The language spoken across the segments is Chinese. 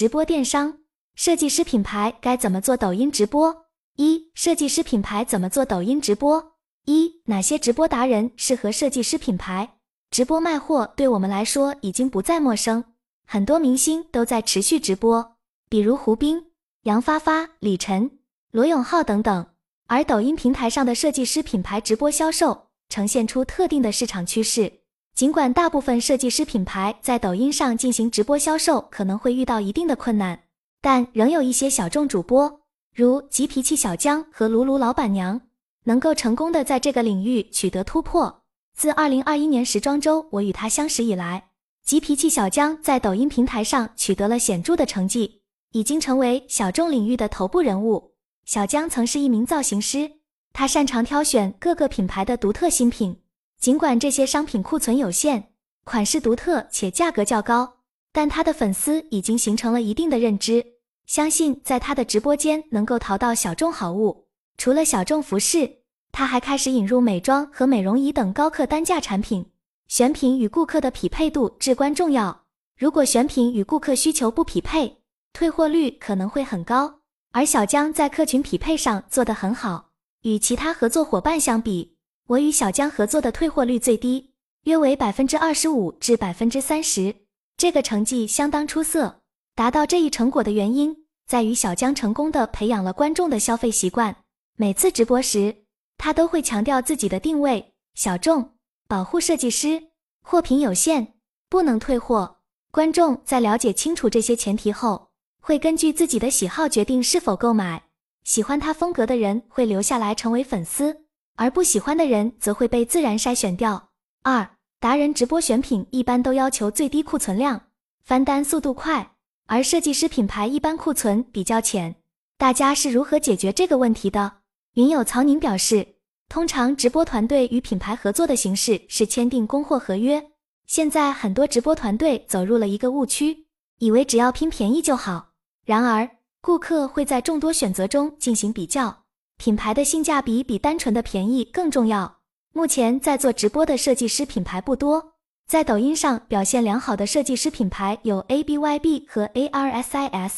直播电商，设计师品牌该怎么做抖音直播？一、设计师品牌怎么做抖音直播？一、哪些直播达人适合设计师品牌？直播卖货对我们来说已经不再陌生，很多明星都在持续直播，比如胡兵、杨发发、李晨、罗永浩等等。而抖音平台上的设计师品牌直播销售呈现出特定的市场趋势。尽管大部分设计师品牌在抖音上进行直播销售可能会遇到一定的困难，但仍有一些小众主播，如急脾气小江和卢卢老板娘，能够成功的在这个领域取得突破。自二零二一年时装周我与他相识以来，急脾气小江在抖音平台上取得了显著的成绩，已经成为小众领域的头部人物。小江曾是一名造型师，他擅长挑选各个品牌的独特新品。尽管这些商品库存有限，款式独特且价格较高，但他的粉丝已经形成了一定的认知，相信在他的直播间能够淘到小众好物。除了小众服饰。他还开始引入美妆和美容仪等高客单价产品，选品与顾客的匹配度至关重要。如果选品与顾客需求不匹配，退货率可能会很高。而小江在客群匹配上做得很好，与其他合作伙伴相比，我与小江合作的退货率最低，约为百分之二十五至百分之三十，这个成绩相当出色。达到这一成果的原因，在于小江成功的培养了观众的消费习惯，每次直播时。他都会强调自己的定位：小众，保护设计师，货品有限，不能退货。观众在了解清楚这些前提后，会根据自己的喜好决定是否购买。喜欢他风格的人会留下来成为粉丝，而不喜欢的人则会被自然筛选掉。二，达人直播选品一般都要求最低库存量，翻单速度快，而设计师品牌一般库存比较浅。大家是如何解决这个问题的？云友曹宁表示，通常直播团队与品牌合作的形式是签订供货合约。现在很多直播团队走入了一个误区，以为只要拼便宜就好。然而，顾客会在众多选择中进行比较，品牌的性价比比单纯的便宜更重要。目前在做直播的设计师品牌不多，在抖音上表现良好的设计师品牌有 ABYB 和 ARSIS，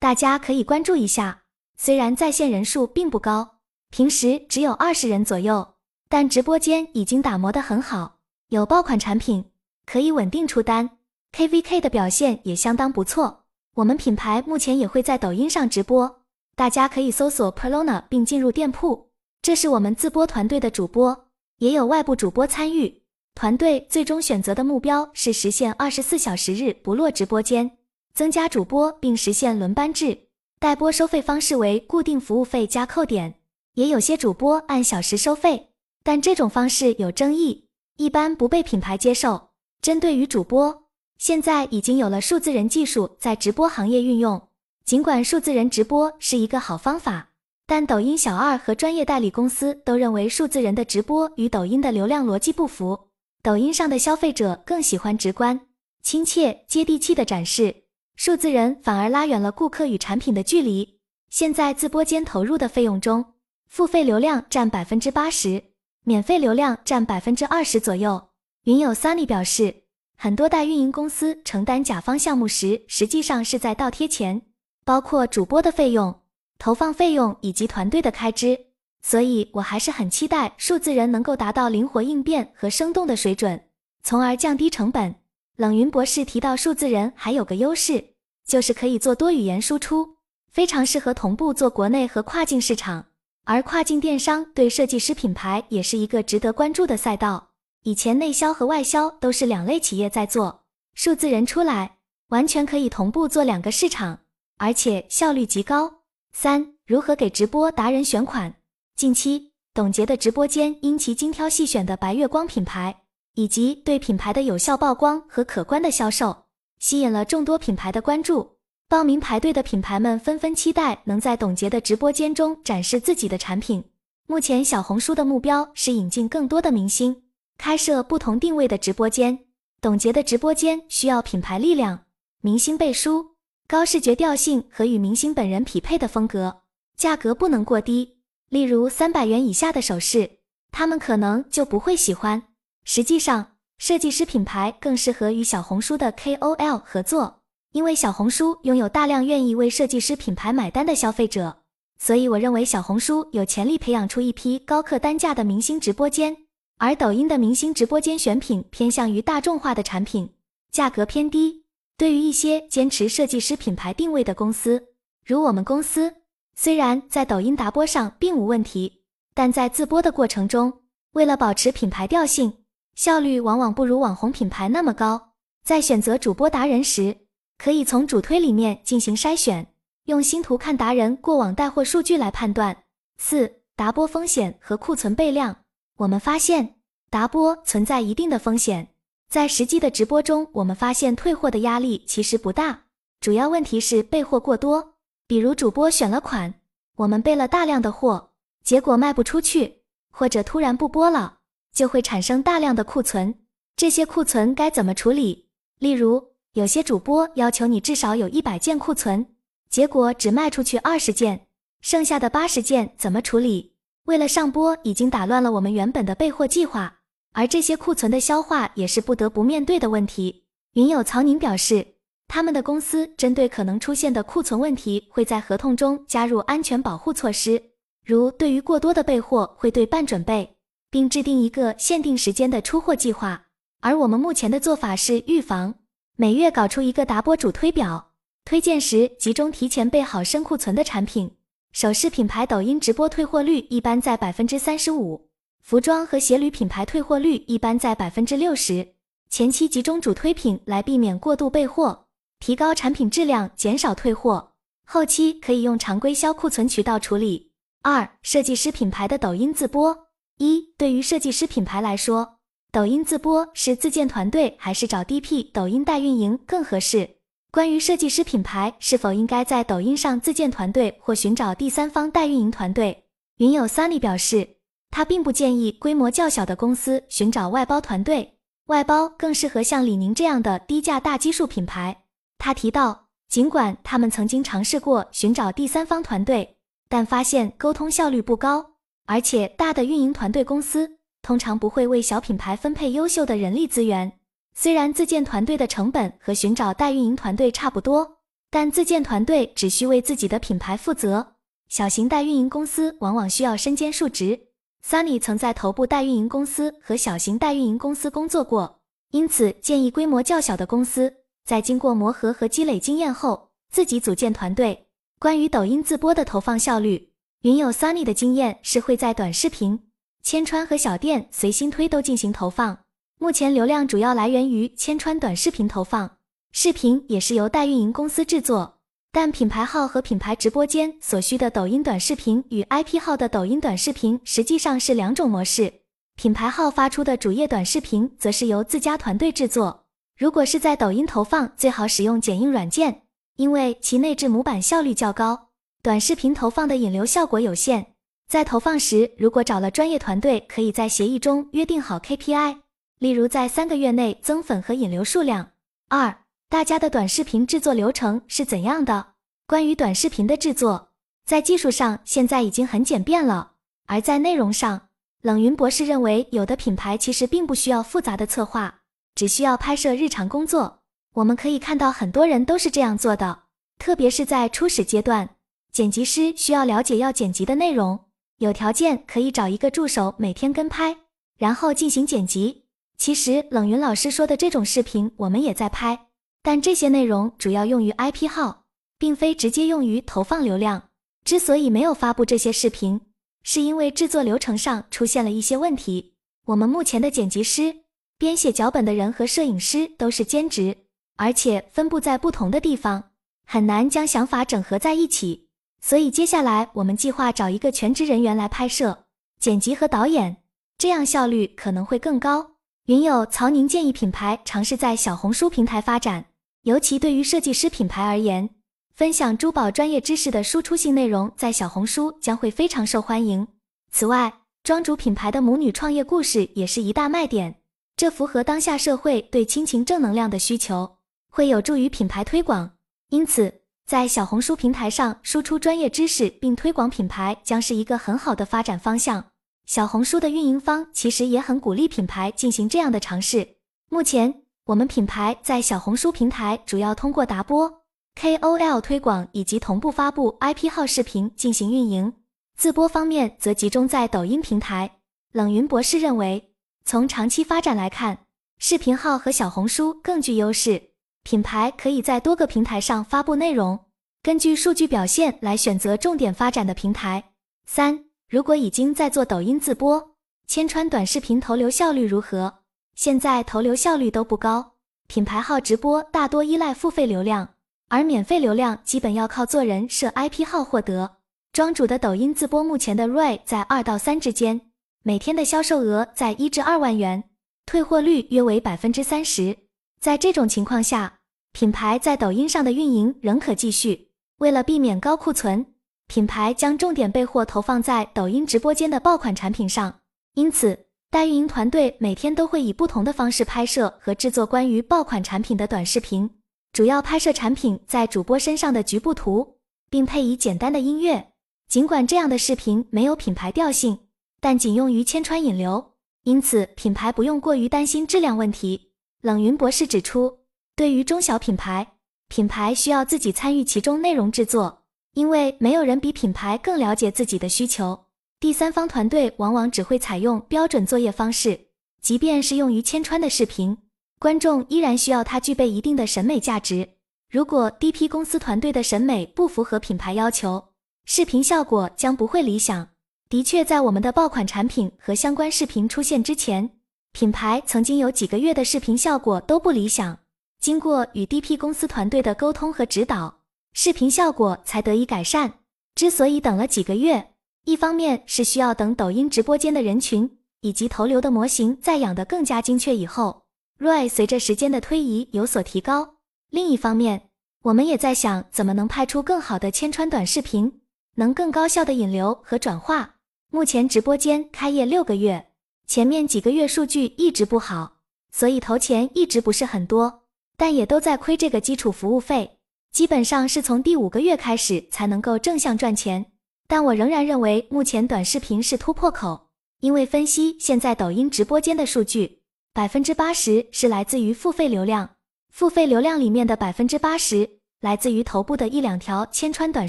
大家可以关注一下。虽然在线人数并不高。平时只有二十人左右，但直播间已经打磨得很好，有爆款产品可以稳定出单，KVK 的表现也相当不错。我们品牌目前也会在抖音上直播，大家可以搜索 Perlona 并进入店铺。这是我们自播团队的主播，也有外部主播参与。团队最终选择的目标是实现二十四小时日不落直播间，增加主播并实现轮班制。代播收费方式为固定服务费加扣点。也有些主播按小时收费，但这种方式有争议，一般不被品牌接受。针对于主播，现在已经有了数字人技术在直播行业运用。尽管数字人直播是一个好方法，但抖音小二和专业代理公司都认为数字人的直播与抖音的流量逻辑不符。抖音上的消费者更喜欢直观、亲切、接地气的展示，数字人反而拉远了顾客与产品的距离。现在自播间投入的费用中，付费流量占百分之八十，免费流量占百分之二十左右。云友 Sunny 表示，很多代运营公司承担甲方项目时，实际上是在倒贴钱，包括主播的费用、投放费用以及团队的开支。所以我还是很期待数字人能够达到灵活应变和生动的水准，从而降低成本。冷云博士提到，数字人还有个优势，就是可以做多语言输出，非常适合同步做国内和跨境市场。而跨境电商对设计师品牌也是一个值得关注的赛道。以前内销和外销都是两类企业在做，数字人出来，完全可以同步做两个市场，而且效率极高。三、如何给直播达人选款？近期，董洁的直播间因其精挑细选的白月光品牌，以及对品牌的有效曝光和可观的销售，吸引了众多品牌的关注。报名排队的品牌们纷纷期待能在董洁的直播间中展示自己的产品。目前，小红书的目标是引进更多的明星，开设不同定位的直播间。董洁的直播间需要品牌力量、明星背书、高视觉调性和与明星本人匹配的风格，价格不能过低。例如三百元以下的首饰，他们可能就不会喜欢。实际上，设计师品牌更适合与小红书的 KOL 合作。因为小红书拥有大量愿意为设计师品牌买单的消费者，所以我认为小红书有潜力培养出一批高客单价的明星直播间。而抖音的明星直播间选品偏向于大众化的产品，价格偏低。对于一些坚持设计师品牌定位的公司，如我们公司，虽然在抖音达播上并无问题，但在自播的过程中，为了保持品牌调性，效率往往不如网红品牌那么高。在选择主播达人时，可以从主推里面进行筛选，用星图看达人过往带货数据来判断。四、达播风险和库存备量。我们发现达播存在一定的风险，在实际的直播中，我们发现退货的压力其实不大，主要问题是备货过多。比如主播选了款，我们备了大量的货，结果卖不出去，或者突然不播了，就会产生大量的库存。这些库存该怎么处理？例如，有些主播要求你至少有一百件库存，结果只卖出去二十件，剩下的八十件怎么处理？为了上播，已经打乱了我们原本的备货计划，而这些库存的消化也是不得不面对的问题。云友曹宁表示，他们的公司针对可能出现的库存问题，会在合同中加入安全保护措施，如对于过多的备货会对半准备，并制定一个限定时间的出货计划。而我们目前的做法是预防，每月搞出一个达播主推表，推荐时集中提前备好深库存的产品。首饰品牌抖音直播退货率一般在百分之三十五，服装和鞋履品牌退货率一般在百分之六十。前期集中主推品来避免过度备货，提高产品质量，减少退货。后期可以用常规销库存渠道处理。二、设计师品牌的抖音自播。一、对于设计师品牌来说，抖音自播是自建团队还是找 DP 抖音代运营更合适？关于设计师品牌是否应该在抖音上自建团队或寻找第三方代运营团队，云友 Sunny 表示，他并不建议规模较小的公司寻找外包团队，外包更适合像李宁这样的低价大基数品牌。他提到，尽管他们曾经尝试过寻找第三方团队，但发现沟通效率不高，而且大的运营团队公司通常不会为小品牌分配优秀的人力资源。虽然自建团队的成本和寻找代运营团队差不多，但自建团队只需为自己的品牌负责，小型代运营公司往往需要身兼数职。Sunny 曾在头部代运营公司和小型代运营公司工作过，因此建议规模较小的公司在经过磨合和积累经验后，自己组建团队。关于抖音自播的投放效率，云有 Sunny 的经验是会在短视频、千川和小店随心推都进行投放。目前流量主要来源于千川短视频投放，视频也是由代运营公司制作。但品牌号和品牌直播间所需的抖音短视频与 IP 号的抖音短视频实际上是两种模式。品牌号发出的主页短视频则是由自家团队制作。如果是在抖音投放，最好使用剪映软件，因为其内置模板效率较高。短视频投放的引流效果有限，在投放时，如果找了专业团队，可以在协议中约定好 KPI。例如，在三个月内增粉和引流数量。二，大家的短视频制作流程是怎样的？关于短视频的制作，在技术上现在已经很简便了，而在内容上，冷云博士认为，有的品牌其实并不需要复杂的策划，只需要拍摄日常工作。我们可以看到，很多人都是这样做的，特别是在初始阶段，剪辑师需要了解要剪辑的内容，有条件可以找一个助手每天跟拍，然后进行剪辑。其实冷云老师说的这种视频，我们也在拍，但这些内容主要用于 IP 号，并非直接用于投放流量。之所以没有发布这些视频，是因为制作流程上出现了一些问题。我们目前的剪辑师、编写脚本的人和摄影师都是兼职，而且分布在不同的地方，很难将想法整合在一起。所以接下来我们计划找一个全职人员来拍摄、剪辑和导演，这样效率可能会更高。云友曹宁建议品牌尝试在小红书平台发展，尤其对于设计师品牌而言，分享珠宝专业知识的输出性内容在小红书将会非常受欢迎。此外，庄主品牌的母女创业故事也是一大卖点，这符合当下社会对亲情正能量的需求，会有助于品牌推广。因此，在小红书平台上输出专业知识并推广品牌，将是一个很好的发展方向。小红书的运营方其实也很鼓励品牌进行这样的尝试。目前，我们品牌在小红书平台主要通过达播、KOL 推广以及同步发布 IP 号视频进行运营。自播方面则集中在抖音平台。冷云博士认为，从长期发展来看，视频号和小红书更具优势。品牌可以在多个平台上发布内容，根据数据表现来选择重点发展的平台。三，如果已经在做抖音自播，千川短视频投流效率如何？现在投流效率都不高，品牌号直播大多依赖付费流量，而免费流量基本要靠做人设 IP 号获得。庄主的抖音自播目前的 ROI 在二到三之间，每天的销售额在一至二万元，退货率约为百分之三十。在这种情况下，品牌在抖音上的运营仍可继续。为了避免高库存，品牌将重点备货投放在抖音直播间的爆款产品上，因此。代运营团队每天都会以不同的方式拍摄和制作关于爆款产品的短视频，主要拍摄产品在主播身上的局部图，并配以简单的音乐。尽管这样的视频没有品牌调性，但仅用于千川引流，因此品牌不用过于担心质量问题。冷云博士指出，对于中小品牌，品牌需要自己参与其中内容制作，因为没有人比品牌更了解自己的需求。第三方团队往往只会采用标准作业方式，即便是用于千川的视频，观众依然需要它具备一定的审美价值。如果 DP 公司团队的审美不符合品牌要求，视频效果将不会理想。的确，在我们的爆款产品和相关视频出现之前，品牌曾经有几个月的视频效果都不理想。经过与 DP 公司团队的沟通和指导，视频效果才得以改善。之所以等了几个月，一方面是需要等抖音直播间的人群以及投流的模型在养得更加精确以后，ROI 随着时间的推移有所提高。另一方面，我们也在想怎么能拍出更好的千川短视频，能更高效的引流和转化。目前直播间开业六个月，前面几个月数据一直不好，所以投钱一直不是很多，但也都在亏这个基础服务费，基本上是从第五个月开始才能够正向赚钱。但我仍然认为，目前短视频是突破口，因为分析现在抖音直播间的数据，百分之八十是来自于付费流量，付费流量里面的百分之八十来自于头部的一两条千川短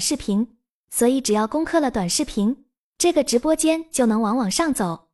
视频，所以只要攻克了短视频，这个直播间就能往往上走。